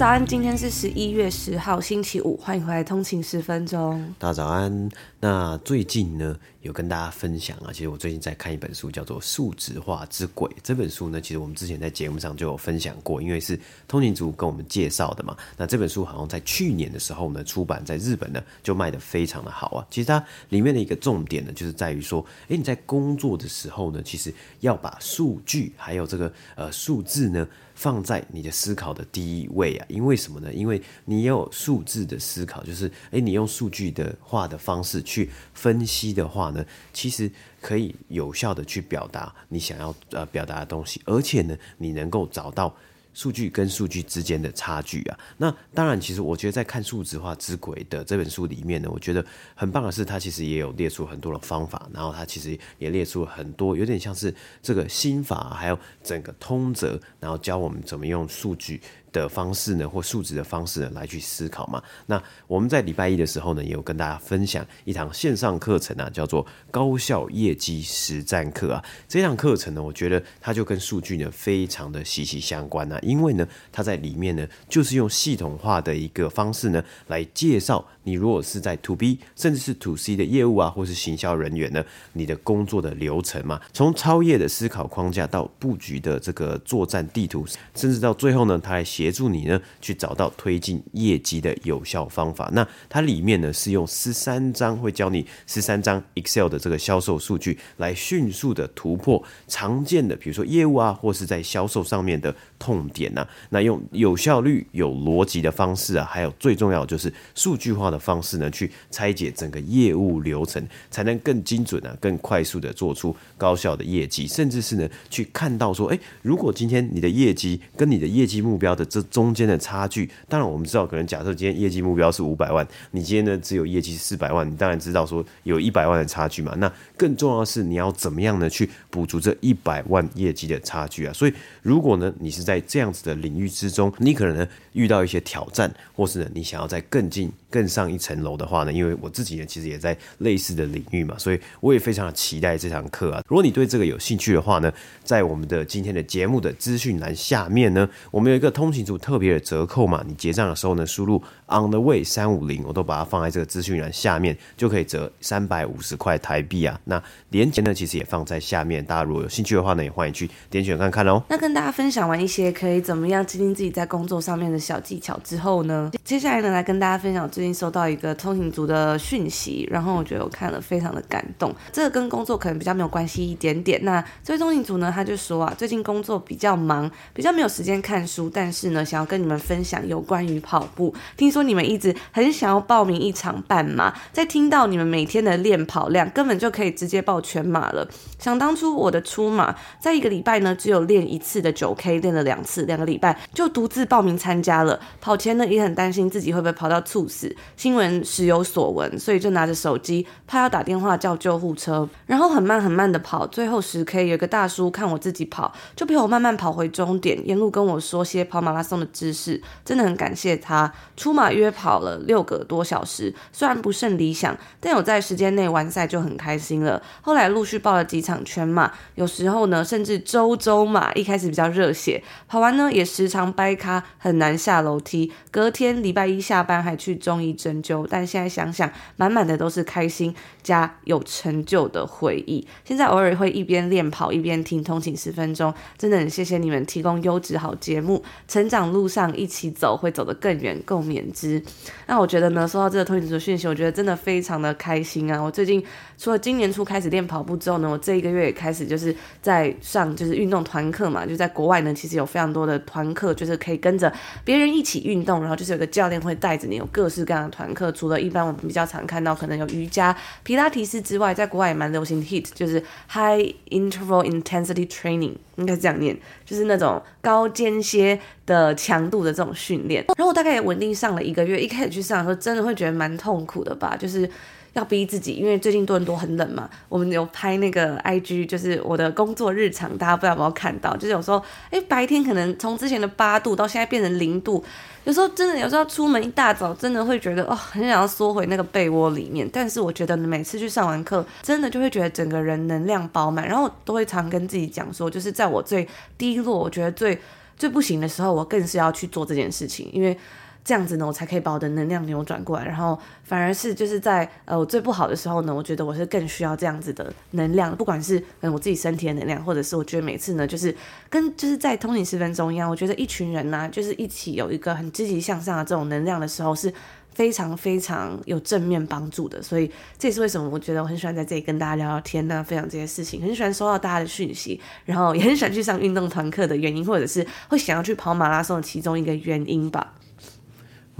早安，今天是十一月十号，星期五，欢迎回来通勤十分钟。大家早安。那最近呢，有跟大家分享啊，其实我最近在看一本书，叫做《数值化之鬼》。这本书呢，其实我们之前在节目上就有分享过，因为是通勤族跟我们介绍的嘛。那这本书好像在去年的时候呢出版，在日本呢就卖得非常的好啊。其实它里面的一个重点呢，就是在于说，诶，你在工作的时候呢，其实要把数据还有这个呃数字呢放在你的思考的第一位啊。因为什么呢？因为你有数字的思考，就是诶，你用数据的话的方式。去分析的话呢，其实可以有效的去表达你想要呃表达的东西，而且呢，你能够找到数据跟数据之间的差距啊。那当然，其实我觉得在看《数字化之轨》的这本书里面呢，我觉得很棒的是，它其实也有列出很多的方法，然后它其实也列出了很多有点像是这个心法，还有整个通则，然后教我们怎么用数据。的方式呢，或数值的方式呢，来去思考嘛。那我们在礼拜一的时候呢，也有跟大家分享一堂线上课程啊，叫做高效业绩实战课啊。这堂课程呢，我觉得它就跟数据呢非常的息息相关啊，因为呢，它在里面呢，就是用系统化的一个方式呢，来介绍你如果是在 To B 甚至是 To C 的业务啊，或是行销人员呢，你的工作的流程嘛，从超业的思考框架到布局的这个作战地图，甚至到最后呢，它还协助你呢去找到推进业绩的有效方法。那它里面呢是用十三张，会教你十三张 Excel 的这个销售数据，来迅速的突破常见的，比如说业务啊，或是在销售上面的痛点呐。那用有效率、有逻辑的方式啊，还有最重要就是数据化的方式呢，去拆解整个业务流程，才能更精准啊、更快速的做出高效的业绩，甚至是呢去看到说，诶，如果今天你的业绩跟你的业绩目标的这中间的差距，当然我们知道，可能假设今天业绩目标是五百万，你今天呢只有业绩四百万，你当然知道说有一百万的差距嘛。那更重要的是，你要怎么样呢去补足这一百万业绩的差距啊？所以，如果呢你是在这样子的领域之中，你可能呢遇到一些挑战，或是呢你想要再更进更上一层楼的话呢，因为我自己呢其实也在类似的领域嘛，所以我也非常的期待这堂课啊。如果你对这个有兴趣的话呢，在我们的今天的节目的资讯栏下面呢，我们有一个通勤族特别的折扣嘛，你结账的时候呢，输入 on the way 三五零，我都把它放在这个资讯栏下面，就可以折三百五十块台币啊。那链接呢，其实也放在下面，大家如果有兴趣的话呢，也欢迎去点选看看哦。那跟大家分享完一些可以怎么样精进自己在工作上面的小技巧之后呢，接下来呢，来跟大家分享最近收到一个通勤族的讯息，然后我觉得我看了非常的感动。这个跟工作可能比较没有关系一点点。那这位通勤族呢，他就说啊，最近工作比较忙，比较没有时间看书，但是呢，想要跟你们分享有关于跑步。听说你们一直很想要报名一场半马，在听到你们每天的练跑量，根本就可以直接报全马了。想当初我的初马，在一个礼拜呢，只有练一次的九 K，练了两次，两个礼拜就独自报名参加了。跑前呢，也很担心自己会不会跑到猝死，新闻时有所闻，所以就拿着手机，怕要打电话叫救护车，然后很慢很慢的跑，最后十 K 有个大叔看我自己跑，就陪我慢慢跑回终点，沿路跟我说些跑马拉松的知识，真的很感谢他。出马约跑了六个多小时，虽然不甚理想，但有在时间内完赛就很开心了。后来陆续报了几场全马，有时候呢甚至周周马，一开始比较热血，跑完呢也时常掰咖，很难下楼梯。隔天礼拜一下班还去中医针灸，但现在想想，满满的都是开心加有成就的回忆。现在偶尔会一边练跑一边听通勤十分钟，真的很谢谢你们提供优质好节目，成长路上一起走，会走得更远，共勉之。那我觉得呢，收到这个通勤族的讯息，我觉得真的非常的开心啊！我最近除了今年初开始练跑步之后呢，我这一个月也开始就是在上就是运动团课嘛，就在国外呢，其实有非常多的团课，就是可以跟着别人一起运动，然后就是有个教练会带着你，有各式各样的团课。除了一般我们比较常看到可能有瑜伽、皮拉提斯之外，在国外也蛮流行 HIIT，就是 High Interval Intensity Training。应该这样念，就是那种高间歇的强度的这种训练。然后我大概也稳定上了一个月，一开始去上的时候，真的会觉得蛮痛苦的吧，就是。要逼自己，因为最近多伦多很冷嘛。我们有拍那个 IG，就是我的工作日常，大家不知道有没有看到？就是有时候，哎，白天可能从之前的八度到现在变成零度，有时候真的有时候出门一大早，真的会觉得哦，很想要缩回那个被窝里面。但是我觉得每次去上完课，真的就会觉得整个人能量饱满，然后都会常跟自己讲说，就是在我最低落，我觉得最最不行的时候，我更是要去做这件事情，因为。这样子呢，我才可以把我的能量扭转过来，然后反而是就是在呃我最不好的时候呢，我觉得我是更需要这样子的能量，不管是嗯我自己身体的能量，或者是我觉得每次呢，就是跟就是在通勤十分钟一样，我觉得一群人呢、就是一起有一个很积极向上的这种能量的时候，是非常非常有正面帮助的。所以这也是为什么我觉得我很喜欢在这里跟大家聊聊天呢，分享这些事情，很喜欢收到大家的讯息，然后也很喜欢去上运动团课的原因，或者是会想要去跑马拉松的其中一个原因吧。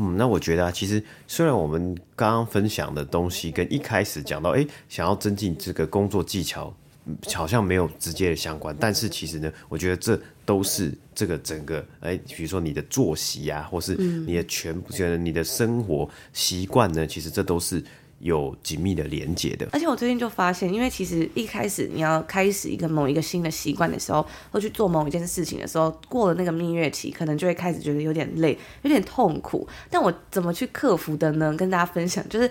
嗯，那我觉得啊，其实虽然我们刚刚分享的东西跟一开始讲到，哎，想要增进这个工作技巧，好像没有直接的相关，但是其实呢，我觉得这都是这个整个，哎，比如说你的作息啊，或是你的全部，觉得你的生活习惯呢，其实这都是。有紧密的连接的，而且我最近就发现，因为其实一开始你要开始一个某一个新的习惯的时候，或去做某一件事情的时候，过了那个蜜月期，可能就会开始觉得有点累，有点痛苦。但我怎么去克服的呢？跟大家分享，就是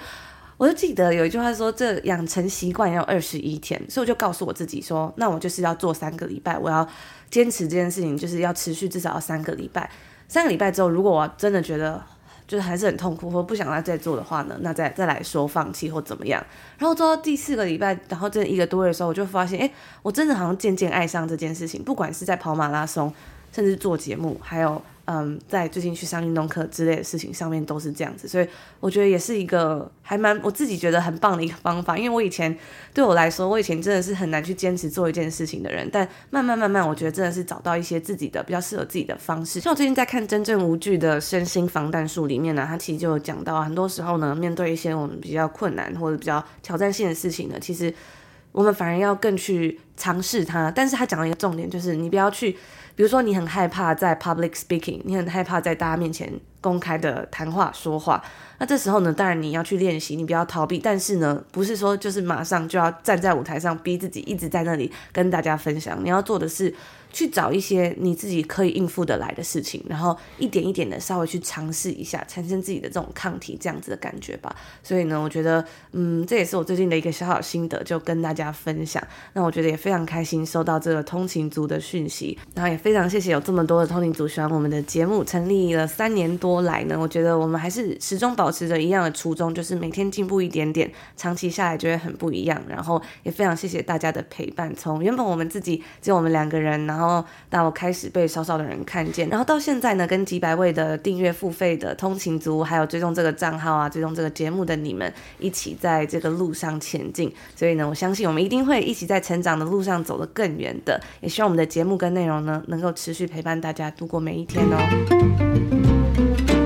我就记得有一句话说，这养成习惯要二十一天，所以我就告诉我自己说，那我就是要做三个礼拜，我要坚持这件事情，就是要持续至少要三个礼拜。三个礼拜之后，如果我真的觉得。就是还是很痛苦，或不想再再做的话呢，那再再来说放弃或怎么样。然后做到第四个礼拜，然后这一个多月的时候，我就发现，哎，我真的好像渐渐爱上这件事情，不管是在跑马拉松，甚至做节目，还有。嗯，在最近去上运动课之类的事情上面都是这样子，所以我觉得也是一个还蛮我自己觉得很棒的一个方法。因为我以前对我来说，我以前真的是很难去坚持做一件事情的人，但慢慢慢慢，我觉得真的是找到一些自己的比较适合自己的方式。像我最近在看《真正无惧的身心防弹术》里面呢，他其实就有讲到，很多时候呢，面对一些我们比较困难或者比较挑战性的事情呢，其实我们反而要更去尝试它。但是他讲了一个重点，就是你不要去。比如说，你很害怕在 public speaking，你很害怕在大家面前公开的谈话说话。那这时候呢，当然你要去练习，你不要逃避。但是呢，不是说就是马上就要站在舞台上逼自己一直在那里跟大家分享。你要做的是。去找一些你自己可以应付得来的事情，然后一点一点的稍微去尝试一下，产生自己的这种抗体，这样子的感觉吧。所以呢，我觉得，嗯，这也是我最近的一个小小心得，就跟大家分享。那我觉得也非常开心收到这个通勤族的讯息，然后也非常谢谢有这么多的通勤族喜欢我们的节目。成立了三年多来呢，我觉得我们还是始终保持着一样的初衷，就是每天进步一点点，长期下来就会很不一样。然后也非常谢谢大家的陪伴，从原本我们自己只有我们两个人，然后。然后到我开始被少少的人看见，然后到现在呢，跟几百位的订阅付费的通勤族，还有追踪这个账号啊，追踪这个节目的你们，一起在这个路上前进。所以呢，我相信我们一定会一起在成长的路上走得更远的。也希望我们的节目跟内容呢，能够持续陪伴大家度过每一天哦。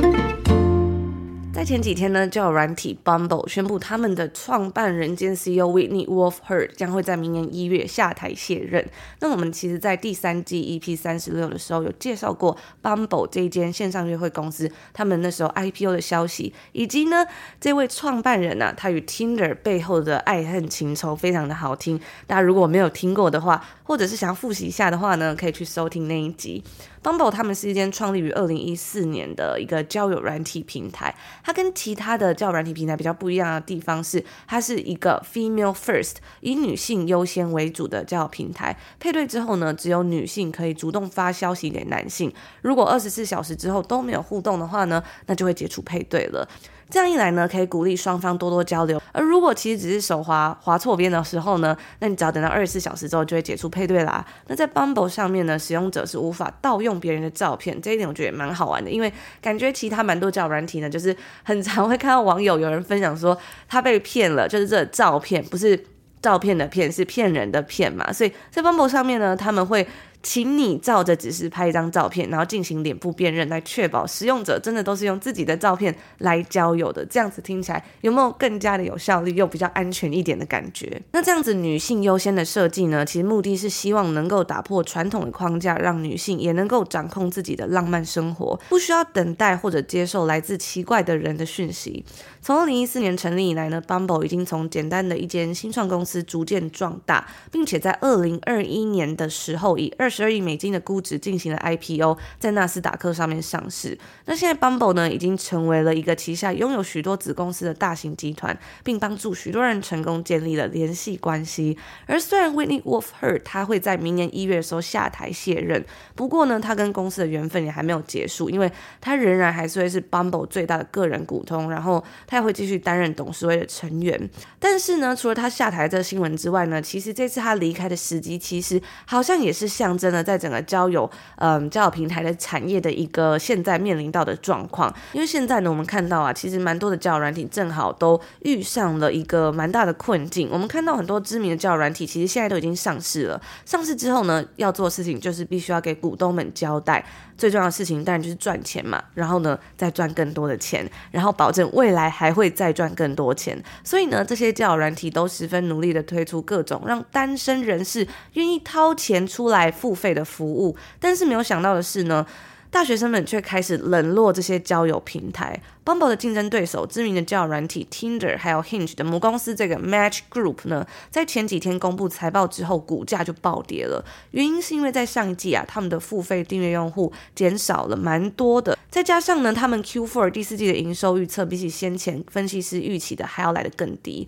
在前几天呢，就有软体 Bumble 宣布他们的创办人兼 CEO Whitney Wolf h e r d 将会在明年一月下台卸任。那我们其实，在第三季 EP 三十六的时候有介绍过 Bumble 这一间线上约会公司，他们那时候 IPO 的消息，以及呢，这位创办人呢、啊，他与 Tinder 背后的爱恨情仇非常的好听。大家如果没有听过的话，或者是想要复习一下的话呢，可以去收听那一集。Bumble 他们是一间创立于二零一四年的一个交友软体平台。它跟其他的交友软体平台比较不一样的地方是，它是一个 female first 以女性优先为主的交友平台。配对之后呢，只有女性可以主动发消息给男性。如果二十四小时之后都没有互动的话呢，那就会解除配对了。这样一来呢，可以鼓励双方多多交流。而如果其实只是手滑滑错边的时候呢，那你只要等到二十四小时之后就会解除配对啦。那在 Bumble 上面呢，使用者是无法盗用别人的照片，这一点我觉得也蛮好玩的，因为感觉其他蛮多交友软体呢，就是很常会看到网友有人分享说他被骗了，就是这照片不是照片的骗，是骗人的骗嘛。所以在 Bumble 上面呢，他们会。请你照着指示拍一张照片，然后进行脸部辨认，来确保使用者真的都是用自己的照片来交友的。这样子听起来有没有更加的有效率又比较安全一点的感觉？那这样子女性优先的设计呢，其实目的是希望能够打破传统的框架，让女性也能够掌控自己的浪漫生活，不需要等待或者接受来自奇怪的人的讯息。从二零一四年成立以来呢，Bumble 已经从简单的一间新创公司逐渐壮大，并且在二零二一年的时候以二十二亿美金的估值进行了 IPO，在纳斯达克上面上市。那现在 Bumble 呢，已经成为了一个旗下拥有许多子公司的大型集团，并帮助许多人成功建立了联系关系。而虽然 Whitney Wolf Herd 他会在明年一月的时候下台卸任，不过呢，他跟公司的缘分也还没有结束，因为他仍然还是会是 Bumble 最大的个人股东，然后他也会继续担任董事会的成员。但是呢，除了他下台这个新闻之外呢，其实这次他离开的时机，其实好像也是象征真的在整个交友，嗯，交友平台的产业的一个现在面临到的状况。因为现在呢，我们看到啊，其实蛮多的交友软体正好都遇上了一个蛮大的困境。我们看到很多知名的交友软体，其实现在都已经上市了。上市之后呢，要做的事情就是必须要给股东们交代。最重要的事情当然就是赚钱嘛，然后呢，再赚更多的钱，然后保证未来还会再赚更多钱。所以呢，这些交友软体都十分努力的推出各种让单身人士愿意掏钱出来付费的服务。但是没有想到的是呢，大学生们却开始冷落这些交友平台。Bumble 的竞争对手，知名的交友软体 Tinder，还有 Hinge 的母公司这个 Match Group 呢，在前几天公布财报之后，股价就暴跌了。原因是因为在上一季啊，他们的付费订阅用户减少了蛮多的，再加上呢，他们 Q4 第四季的营收预测比起先前分析师预期的还要来得更低。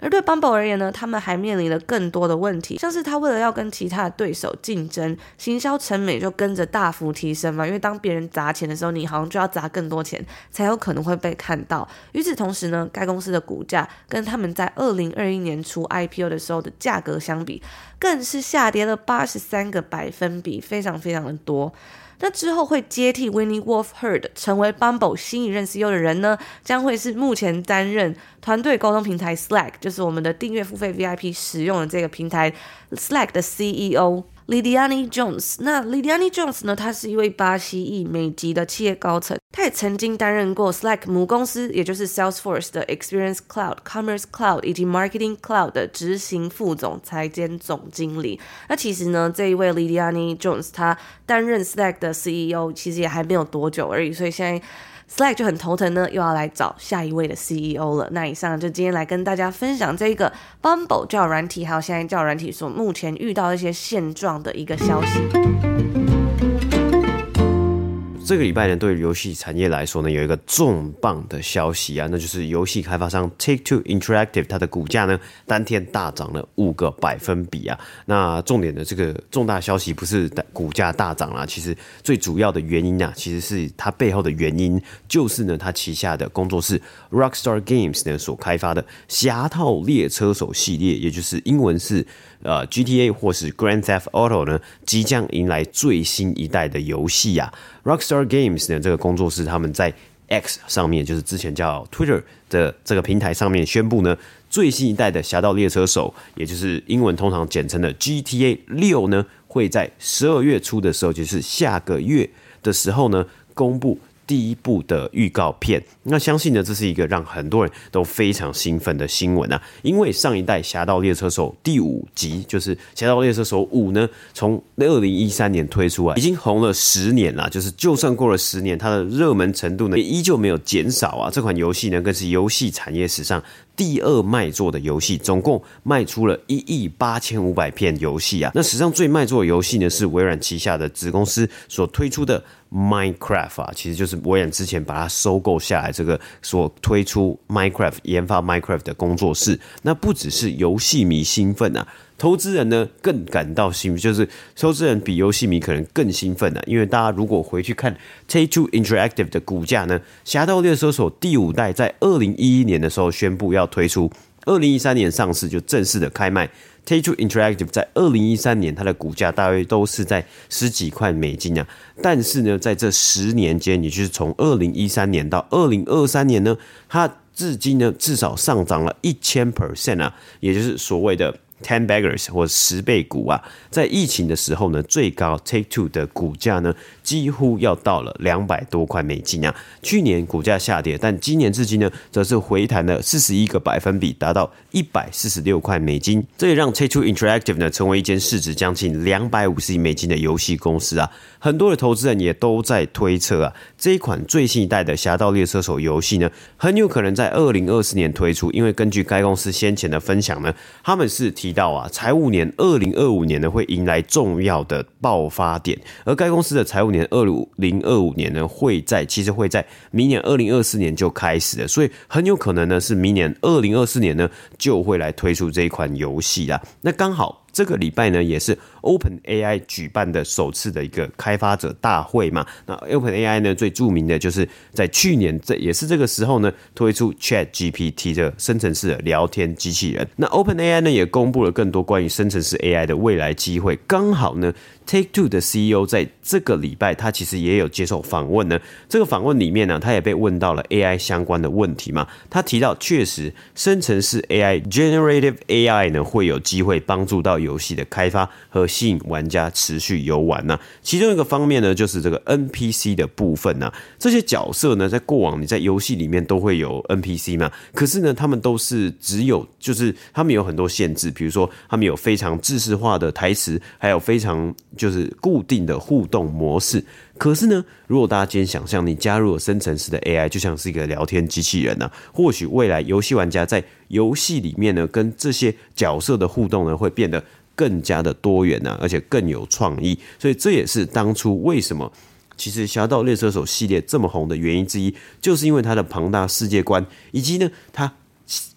而对 Bumble 而言呢，他们还面临了更多的问题，像是他为了要跟其他的对手竞争，行销成本就跟着大幅提升嘛。因为当别人砸钱的时候，你好像就要砸更多钱，才有可能。可能会被看到。与此同时呢，该公司的股价跟他们在二零二一年初 IPO 的时候的价格相比，更是下跌了八十三个百分比，非常非常的多。那之后会接替 Winnie Wolf Heard 成为 Bumble 新一任 CEO 的人呢，将会是目前担任团队沟通平台 Slack，就是我们的订阅付费 VIP 使用的这个平台 Slack 的 CEO。Lidiane Jones，那 Lidiane Jones 呢？他是一位巴西裔美籍的企业高层，他也曾经担任过 Slack 母公司，也就是 Salesforce 的 Experience Cloud、Commerce Cloud 以及 Marketing Cloud 的执行副总裁兼总经理。那其实呢，这一位 Lidiane Jones，他担任 Slack 的 CEO，其实也还没有多久而已，所以现在。Slack 就很头疼呢，又要来找下一位的 CEO 了。那以上就今天来跟大家分享这个 Bumble 教育软体，还有现在教育软体所目前遇到一些现状的一个消息。这个礼拜呢，对于游戏产业来说呢，有一个重磅的消息啊，那就是游戏开发商 Take Two Interactive 它的股价呢，当天大涨了五个百分比啊。那重点的这个重大消息不是股价大涨啦，其实最主要的原因啊，其实是它背后的原因，就是呢，它旗下的工作室 Rockstar Games 呢所开发的《侠盗猎车手》系列，也就是英文是呃 GTA 或是 Grand Theft Auto 呢，即将迎来最新一代的游戏啊。Rockstar Games 呢，这个工作室他们在 X 上面，就是之前叫 Twitter 的这个平台上面宣布呢，最新一代的《侠盗猎车手》，也就是英文通常简称的 GTA 六呢，会在十二月初的时候，就是下个月的时候呢，公布。第一部的预告片，那相信呢，这是一个让很多人都非常兴奋的新闻啊！因为上一代《侠盗猎车手》第五集，就是《侠盗猎车手五》呢，从二零一三年推出啊，已经红了十年了。就是就算过了十年，它的热门程度呢，也依旧没有减少啊！这款游戏呢，更是游戏产业史上第二卖座的游戏，总共卖出了一亿八千五百片游戏啊！那史上最卖座的游戏呢，是微软旗下的子公司所推出的。Minecraft 啊，其实就是微软之前把它收购下来，这个所推出 Minecraft 研发 Minecraft 的工作室。那不只是游戏迷兴奋啊，投资人呢更感到兴奋，就是投资人比游戏迷可能更兴奋啊，因为大家如果回去看 Take Two Interactive 的股价呢，《侠盗猎车手》第五代在二零一一年的时候宣布要推出，二零一三年上市就正式的开卖。Take-Two Interactive 在二零一三年，它的股价大约都是在十几块美金啊。但是呢，在这十年间，也就是从二零一三年到二零二三年呢，它至今呢至少上涨了一千 percent 啊，也就是所谓的 Ten Baggers 或十倍股啊，在疫情的时候呢，最高 Take Two 的股价呢，几乎要到了两百多块美金啊。去年股价下跌，但今年至今呢，则是回弹了四十一个百分比，达到一百四十六块美金。这也让 Take Two Interactive 呢，成为一间市值将近两百五十亿美金的游戏公司啊。很多的投资人也都在推测啊，这一款最新一代的《侠盗猎车手》游戏呢，很有可能在二零二四年推出，因为根据该公司先前的分享呢，他们是提到啊，财务年二零二五年呢会迎来重要的爆发点，而该公司的财务年年二五零二五年呢会在其实会在明年二零二四年就开始了，所以很有可能呢是明年二零二四年呢就会来推出这一款游戏啦。那刚好。这个礼拜呢，也是 OpenAI 举办的首次的一个开发者大会嘛。那 OpenAI 呢，最著名的就是在去年这也是这个时候呢，推出 ChatGPT 的生成式的聊天机器人。那 OpenAI 呢，也公布了更多关于生成式 AI 的未来机会。刚好呢。Take Two 的 CEO 在这个礼拜，他其实也有接受访问呢。这个访问里面呢，他也被问到了 AI 相关的问题嘛。他提到，确实生成式 AI Generative AI 呢，会有机会帮助到游戏的开发和吸引玩家持续游玩呢。其中一个方面呢，就是这个 NPC 的部分呢。这些角色呢，在过往你在游戏里面都会有 NPC 嘛，可是呢，他们都是只有就是他们有很多限制，比如说他们有非常制式化的台词，还有非常。就是固定的互动模式，可是呢，如果大家今天想象你加入了生成式的 AI，就像是一个聊天机器人呢、或许未来游戏玩家在游戏里面呢，跟这些角色的互动呢，会变得更加的多元呢、啊，而且更有创意。所以这也是当初为什么其实《侠盗猎车手》系列这么红的原因之一，就是因为它的庞大世界观，以及呢，它。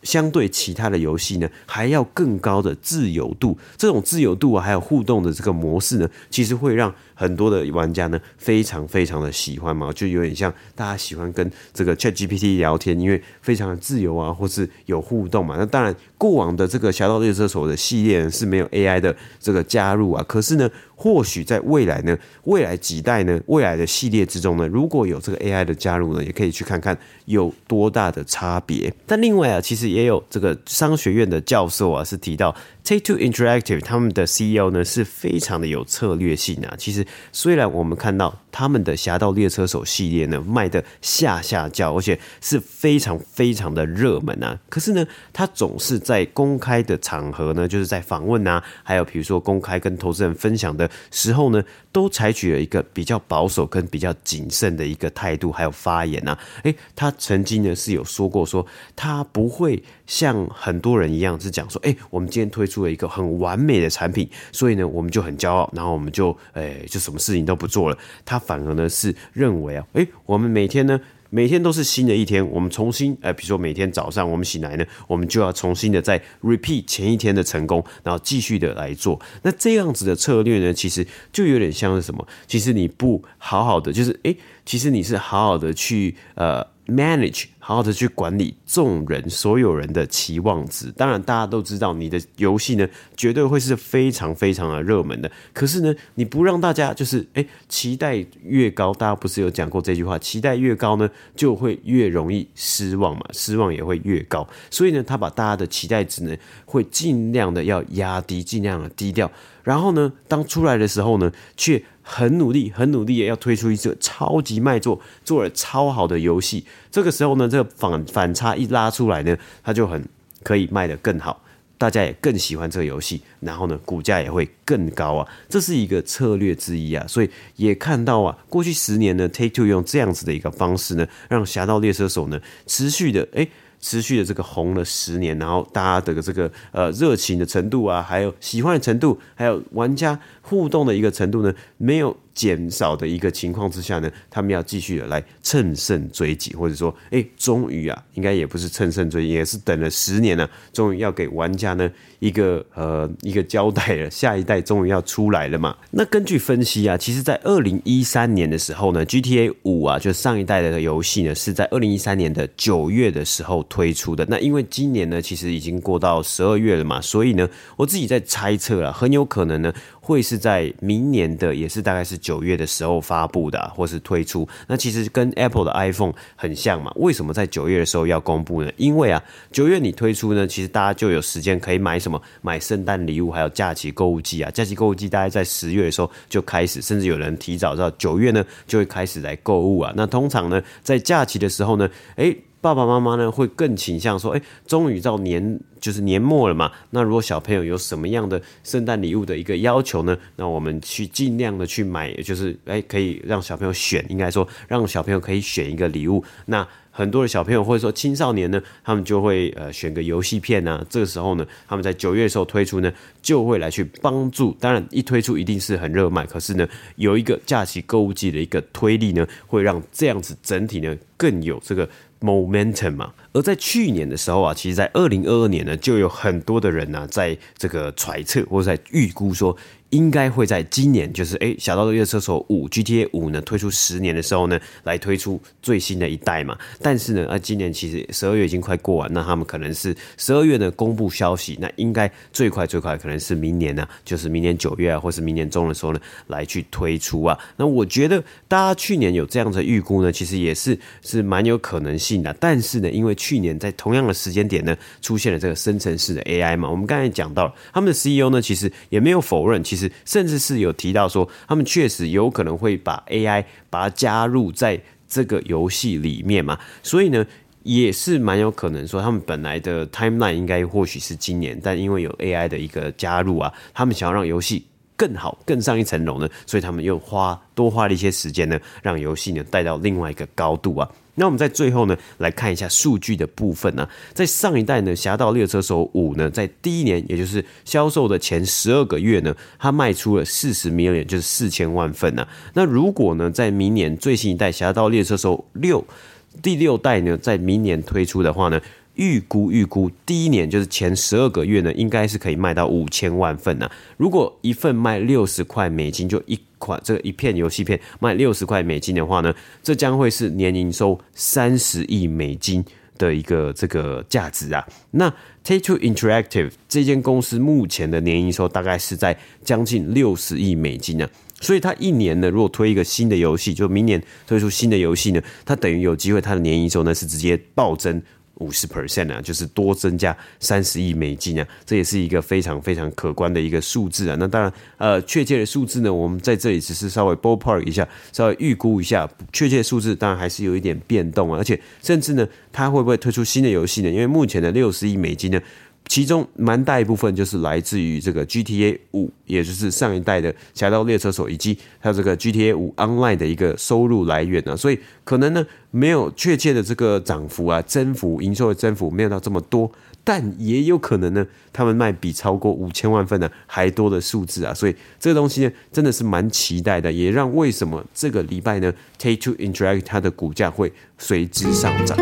相对其他的游戏呢，还要更高的自由度。这种自由度啊，还有互动的这个模式呢，其实会让很多的玩家呢非常非常的喜欢嘛，就有点像大家喜欢跟这个 ChatGPT 聊天，因为非常的自由啊，或是有互动嘛。那当然，过往的这个《侠盗猎车手》的系列是没有 AI 的这个加入啊。可是呢，或许在未来呢，未来几代呢，未来的系列之中呢，如果有这个 AI 的加入呢，也可以去看看有多大的差别。但另外啊，其实也有这个商学院的教授啊，是提到 Take Two Interactive 他们的 CEO 呢是非常的有策略性啊。其实虽然我们看到他们的《侠盗猎车手》系列呢卖得下下叫，而且是非常非常的热门啊，可是呢，他总是在公开的场合呢，就是在访问啊，还有比如说公开跟投资人分享的。时候呢，都采取了一个比较保守跟比较谨慎的一个态度，还有发言啊。诶，他曾经呢是有说过，说他不会像很多人一样是讲说，诶，我们今天推出了一个很完美的产品，所以呢我们就很骄傲，然后我们就诶就什么事情都不做了。他反而呢是认为啊，诶，我们每天呢。每天都是新的一天，我们重新，哎，比如说每天早上我们醒来呢，我们就要重新的再 repeat 前一天的成功，然后继续的来做。那这样子的策略呢，其实就有点像是什么？其实你不好好的，就是哎，其实你是好好的去呃。manage 好好的去管理众人所有人的期望值，当然大家都知道你的游戏呢绝对会是非常非常的热门的。可是呢，你不让大家就是诶期待越高，大家不是有讲过这句话？期待越高呢，就会越容易失望嘛，失望也会越高。所以呢，他把大家的期待值呢会尽量的要压低，尽量的低调。然后呢，当出来的时候呢，却很努力，很努力的要推出一个超级卖座、做了超好的游戏。这个时候呢，这个反反差一拉出来呢，它就很可以卖得更好，大家也更喜欢这个游戏，然后呢，股价也会更高啊。这是一个策略之一啊。所以也看到啊，过去十年呢，Take Two 用这样子的一个方式呢，让《侠盗猎车手》呢持续的诶持续的这个红了十年，然后大家的这个呃热情的程度啊，还有喜欢的程度，还有玩家互动的一个程度呢，没有减少的一个情况之下呢，他们要继续的来乘胜追击，或者说，哎，终于啊，应该也不是乘胜追击，也是等了十年了啊，终于要给玩家呢一个呃一个交代了，下一代终于要出来了嘛。那根据分析啊，其实在二零一三年的时候呢，GTA 五啊，就上一代的游戏呢，是在二零一三年的九月的时候推出的。那因为今年呢，其实已经过到十二月了嘛，所以呢，我自己在猜测啊，很有可能呢。会是在明年的，也是大概是九月的时候发布的，或是推出。那其实跟 Apple 的 iPhone 很像嘛？为什么在九月的时候要公布呢？因为啊，九月你推出呢，其实大家就有时间可以买什么？买圣诞礼物，还有假期购物季啊。假期购物季大概在十月的时候就开始，甚至有人提早到九月呢就会开始来购物啊。那通常呢，在假期的时候呢，诶。爸爸妈妈呢会更倾向说，哎，终于到年就是年末了嘛。那如果小朋友有什么样的圣诞礼物的一个要求呢？那我们去尽量的去买，就是哎，可以让小朋友选，应该说让小朋友可以选一个礼物。那很多的小朋友或者说青少年呢，他们就会呃选个游戏片啊。这个时候呢，他们在九月的时候推出呢，就会来去帮助。当然一推出一定是很热卖，可是呢，有一个假期购物季的一个推力呢，会让这样子整体呢更有这个。momentum 嘛，而在去年的时候啊，其实，在二零二二年呢，就有很多的人呢、在这个揣测或者在预估说。应该会在今年，就是哎，《侠盗猎车手五》GTA 五呢推出十年的时候呢，来推出最新的一代嘛。但是呢，啊，今年其实十二月已经快过完，那他们可能是十二月呢公布消息，那应该最快最快可能是明年呢、就是明年九月啊，或是明年中的时候呢，来去推出啊。那我觉得大家去年有这样的预估呢，其实也是是蛮有可能性的。但是呢，因为去年在同样的时间点呢，出现了这个生成式的 AI 嘛，我们刚才讲到他们的 CEO 呢，其实也没有否认，其实。甚至是有提到说，他们确实有可能会把 AI 把它加入在这个游戏里面嘛，所以呢，也是蛮有可能说，他们本来的 timeline 应该或许是今年，但因为有 AI 的一个加入啊，他们想要让游戏更好、更上一层楼呢，所以他们又花多花了一些时间呢，让游戏呢带到另外一个高度啊。那我们在最后呢，来看一下数据的部分呢、啊。在上一代呢，《侠盗猎车手五》呢，在第一年，也就是销售的前十二个月呢，它卖出了四十 million，就是四千万份呢、啊。那如果呢，在明年最新一代《侠盗猎车手六》第六代呢，在明年推出的话呢，预估预估第一年就是前十二个月呢，应该是可以卖到五千万份呢、啊。如果一份卖六十块美金，就一。款这一片游戏片卖六十块美金的话呢，这将会是年营收三十亿美金的一个这个价值啊。那 Take-Two Interactive 这间公司目前的年营收大概是在将近六十亿美金呢，所以它一年呢，如果推一个新的游戏，就明年推出新的游戏呢，它等于有机会它的年营收呢是直接暴增。五十 percent 啊，就是多增加三十亿美金啊，这也是一个非常非常可观的一个数字啊。那当然，呃，确切的数字呢，我们在这里只是稍微 ballpark 一下，稍微预估一下，确切的数字当然还是有一点变动啊。而且，甚至呢，它会不会推出新的游戏呢？因为目前的六十亿美金呢。其中蛮大一部分就是来自于这个 GTA 五，也就是上一代的《侠盗猎车手》，以及还有这个 GTA 五 Online 的一个收入来源呢。所以可能呢没有确切的这个涨幅啊，增幅营收的增幅没有到这么多，但也有可能呢，他们卖比超过五千万份呢还多的数字啊。所以这个东西呢真的是蛮期待的，也让为什么这个礼拜呢 Take-Two Interact 它的股价会随之上涨。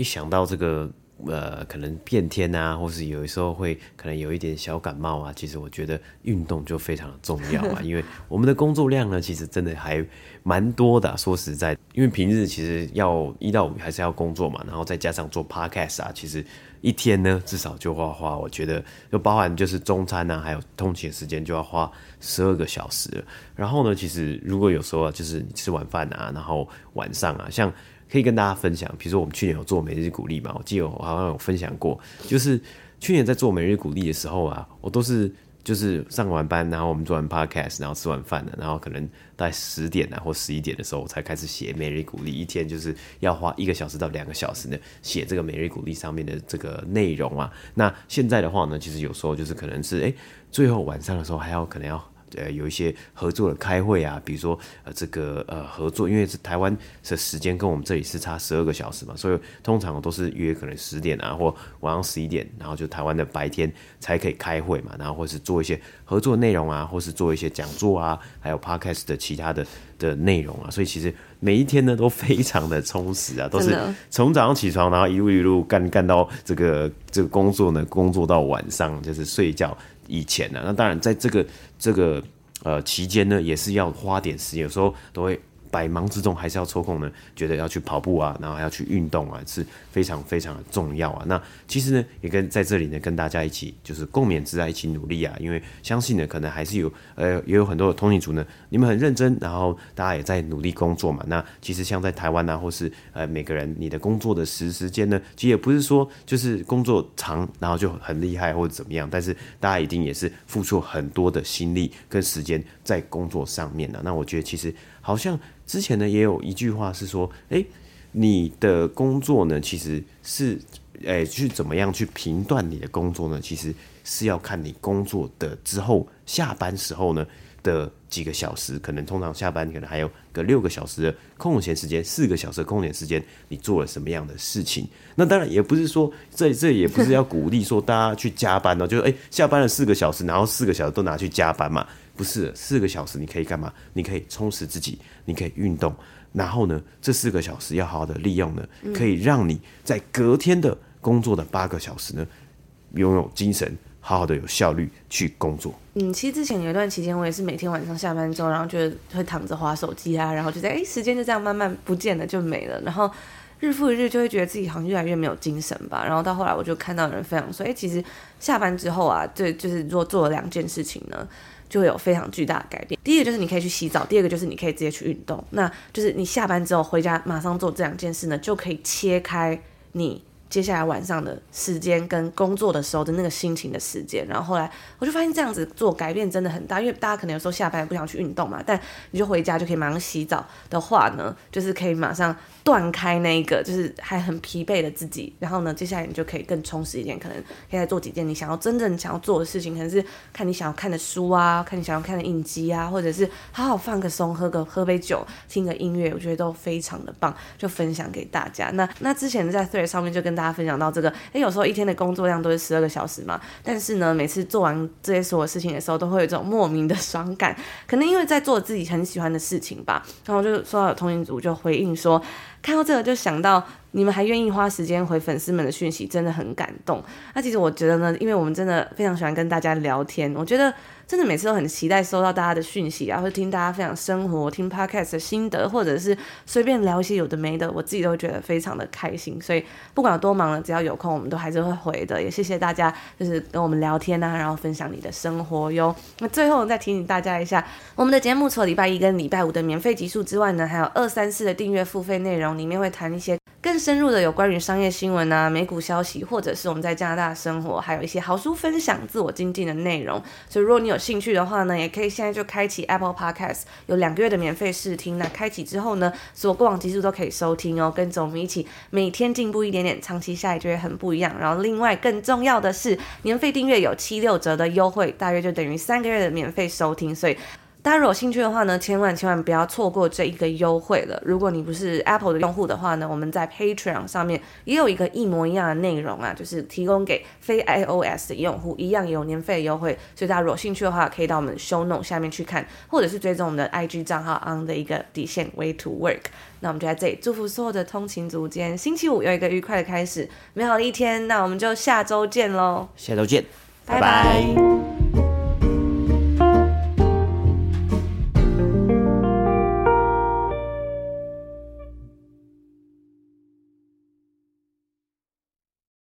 一想到这个，呃，可能变天啊，或是有的时候会可能有一点小感冒啊，其实我觉得运动就非常的重要啊，因为我们的工作量呢，其实真的还蛮多的啊。说实在，因为平日其实要一到五还是要工作嘛，然后再加上做 podcast 啊，其实一天呢至少就花花，我觉得就包含就是中餐啊，还有通勤时间就要花十二个小时了。然后呢，其实如果有时候啊，就是你吃晚饭啊，然后晚上啊，像。可以跟大家分享，比如说我们去年有做每日鼓励嘛，我记得我好像有分享过，就是去年在做每日鼓励的时候啊，我都是就是上完班，然后我们做完 podcast，然后吃完饭了，然后可能在十点啊或十一点的时候我才开始写每日鼓励，一天就是要花一个小时到两个小时呢，写这个每日鼓励上面的这个内容啊。那现在的话呢，其实有时候就是可能是哎，最后晚上的时候还要可能要。呃，有一些合作的开会啊，比如说呃，这个呃合作，因为是台湾的时间跟我们这里是差十二个小时嘛，所以通常我都是约可能十点啊，或晚上十一点，然后就台湾的白天才可以开会嘛，然后或是做一些合作内容啊，或是做一些讲座啊，还有 podcast 的其他的的内容啊，所以其实每一天呢都非常的充实啊，都是从早上起床，然后一路一路干干到这个这个工作呢，工作到晚上就是睡觉。以前呢，那当然在这个这个呃期间呢，也是要花点时间，有时候都会百忙之中还是要抽空呢，觉得要去跑步啊，然后还要去运动啊，是非常非常的重要啊。那其实呢，也跟在这里呢，跟大家一起就是共勉之啊，一起努力啊。因为相信呢，可能还是有呃，也有很多的通勤族呢，你们很认真，然后大家也在努力工作嘛。那其实像在台湾啊，或是呃每个人你的工作的时时间呢，其实也不是说就是工作长，然后就很厉害或者怎么样，但是大家一定也是付出很多的心力跟时间在工作上面的。那我觉得其实好像之前呢也有一句话是说，诶，你的工作呢其实是。诶，去怎么样去评断你的工作呢？其实是要看你工作的之后下班时候呢的几个小时，可能通常下班可能还有个六个小时的空闲时间，四个小时的空闲时间，你做了什么样的事情？那当然也不是说这这也不是要鼓励说大家去加班哦，就是诶，下班了四个小时，然后四个小时都拿去加班嘛？不是，四个小时你可以干嘛？你可以充实自己，你可以运动，然后呢，这四个小时要好好的利用呢，可以让你在隔天的。工作的八个小时呢，拥有精神，好好的有效率去工作。嗯，其实之前有一段期间，我也是每天晚上下班之后，然后就会躺着划手机啊，然后就在哎，时间就这样慢慢不见了，就没了。然后日复一日，就会觉得自己好像越来越没有精神吧。然后到后来，我就看到人分享说，哎，其实下班之后啊，对，就是如果做了两件事情呢，就会有非常巨大的改变。第一个就是你可以去洗澡，第二个就是你可以直接去运动。那就是你下班之后回家马上做这两件事呢，就可以切开你。接下来晚上的时间跟工作的时候的那个心情的时间，然后后来我就发现这样子做改变真的很大，因为大家可能有时候下班不想去运动嘛，但你就回家就可以马上洗澡的话呢，就是可以马上断开那一个就是还很疲惫的自己，然后呢，接下来你就可以更充实一点，可能可以做几件你想要真正想要做的事情，可能是看你想要看的书啊，看你想要看的影集啊，或者是好好放个松，喝个喝杯酒，听个音乐，我觉得都非常的棒，就分享给大家。那那之前在 Thread 上面就跟大家分享到这个，诶，有时候一天的工作量都是十二个小时嘛，但是呢，每次做完这些所有事情的时候，都会有这种莫名的爽感，可能因为在做自己很喜欢的事情吧。然后就说到有通勤组就回应说，看到这个就想到你们还愿意花时间回粉丝们的讯息，真的很感动。那其实我觉得呢，因为我们真的非常喜欢跟大家聊天，我觉得。真的每次都很期待收到大家的讯息啊，或者听大家分享生活、听 podcast 的心得，或者是随便聊一些有的没的，我自己都会觉得非常的开心。所以不管有多忙了，只要有空，我们都还是会回的。也谢谢大家，就是跟我们聊天啊，然后分享你的生活哟。那最后再提醒大家一下，我们的节目除了礼拜一跟礼拜五的免费集数之外呢，还有二三四的订阅付费内容，里面会谈一些更深入的有关于商业新闻啊、美股消息，或者是我们在加拿大生活，还有一些好书分享、自我精进的内容。所以如果你有兴趣的话呢，也可以现在就开启 Apple Podcast，有两个月的免费试听。那开启之后呢，所有过往集数都可以收听哦。跟着我们一起每天进步一点点，长期下来就会很不一样。然后另外更重要的是，年费订阅有七六折的优惠，大约就等于三个月的免费收听。所以。大家如果有兴趣的话呢，千万千万不要错过这一个优惠了。如果你不是 Apple 的用户的话呢，我们在 Patreon 上面也有一个一模一样的内容啊，就是提供给非 iOS 的用户，一样有年费优惠。所以大家如果有兴趣的话，可以到我们 Show Note 下面去看，或者是追踪我们的 IG 账号 on 的一个底线 Way to Work。那我们就在这里祝福所有的通勤族，今天星期五有一个愉快的开始，美好的一天。那我们就下周见喽，下周见，拜拜。拜拜。